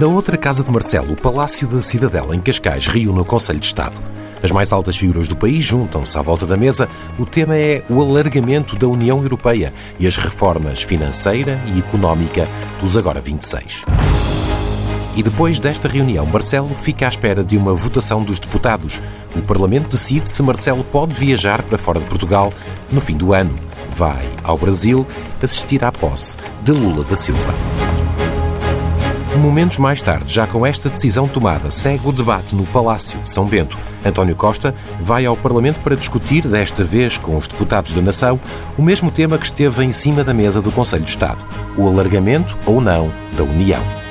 Na outra casa de Marcelo, o Palácio da Cidadela, em Cascais, reúne o Conselho de Estado. As mais altas figuras do país juntam-se à volta da mesa. O tema é o alargamento da União Europeia e as reformas financeira e económica dos agora 26. E depois desta reunião, Marcelo fica à espera de uma votação dos deputados. O Parlamento decide se Marcelo pode viajar para fora de Portugal no fim do ano. Vai ao Brasil assistir à posse de Lula da Silva. Momentos mais tarde, já com esta decisão tomada, segue o debate no Palácio de São Bento. António Costa vai ao Parlamento para discutir, desta vez com os deputados da Nação, o mesmo tema que esteve em cima da mesa do Conselho de Estado: o alargamento ou não da União.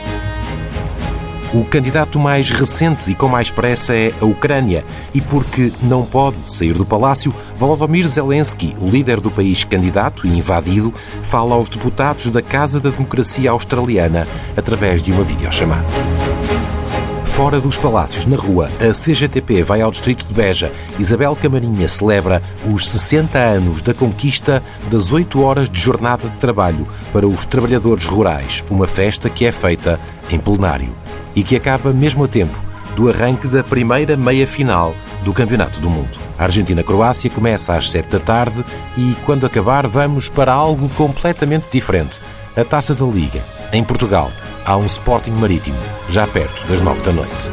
O candidato mais recente e com mais pressa é a Ucrânia, e porque não pode sair do palácio, Volodymyr Zelensky, o líder do país candidato e invadido, fala aos deputados da Casa da Democracia Australiana através de uma videochamada. Fora dos palácios, na rua, a CGTP vai ao distrito de Beja. Isabel Camarinha celebra os 60 anos da conquista das 8 horas de jornada de trabalho para os trabalhadores rurais, uma festa que é feita em plenário e que acaba mesmo a tempo do arranque da primeira meia-final do Campeonato do Mundo. A Argentina-Croácia começa às 7 da tarde e, quando acabar, vamos para algo completamente diferente. A Taça da Liga. Em Portugal, há um Sporting Marítimo, já perto das 9 da noite.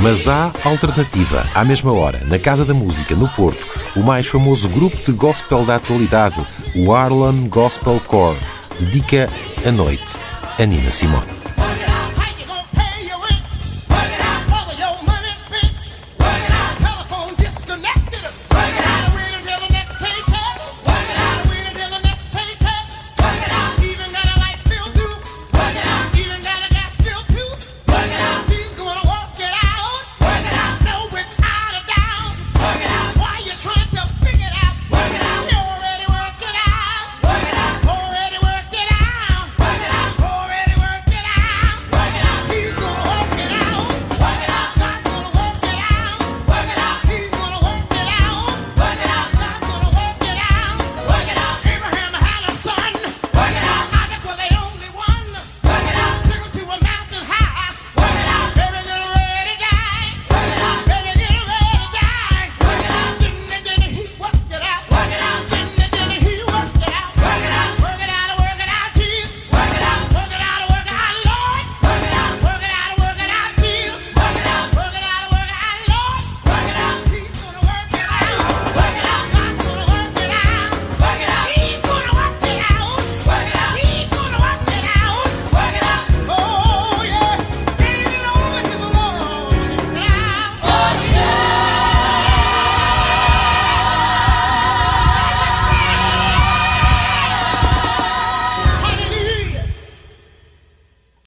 Mas há alternativa. À mesma hora, na Casa da Música, no Porto, o mais famoso grupo de gospel da atualidade, o Harlem Gospel Core, dedica a noite a Nina Simone.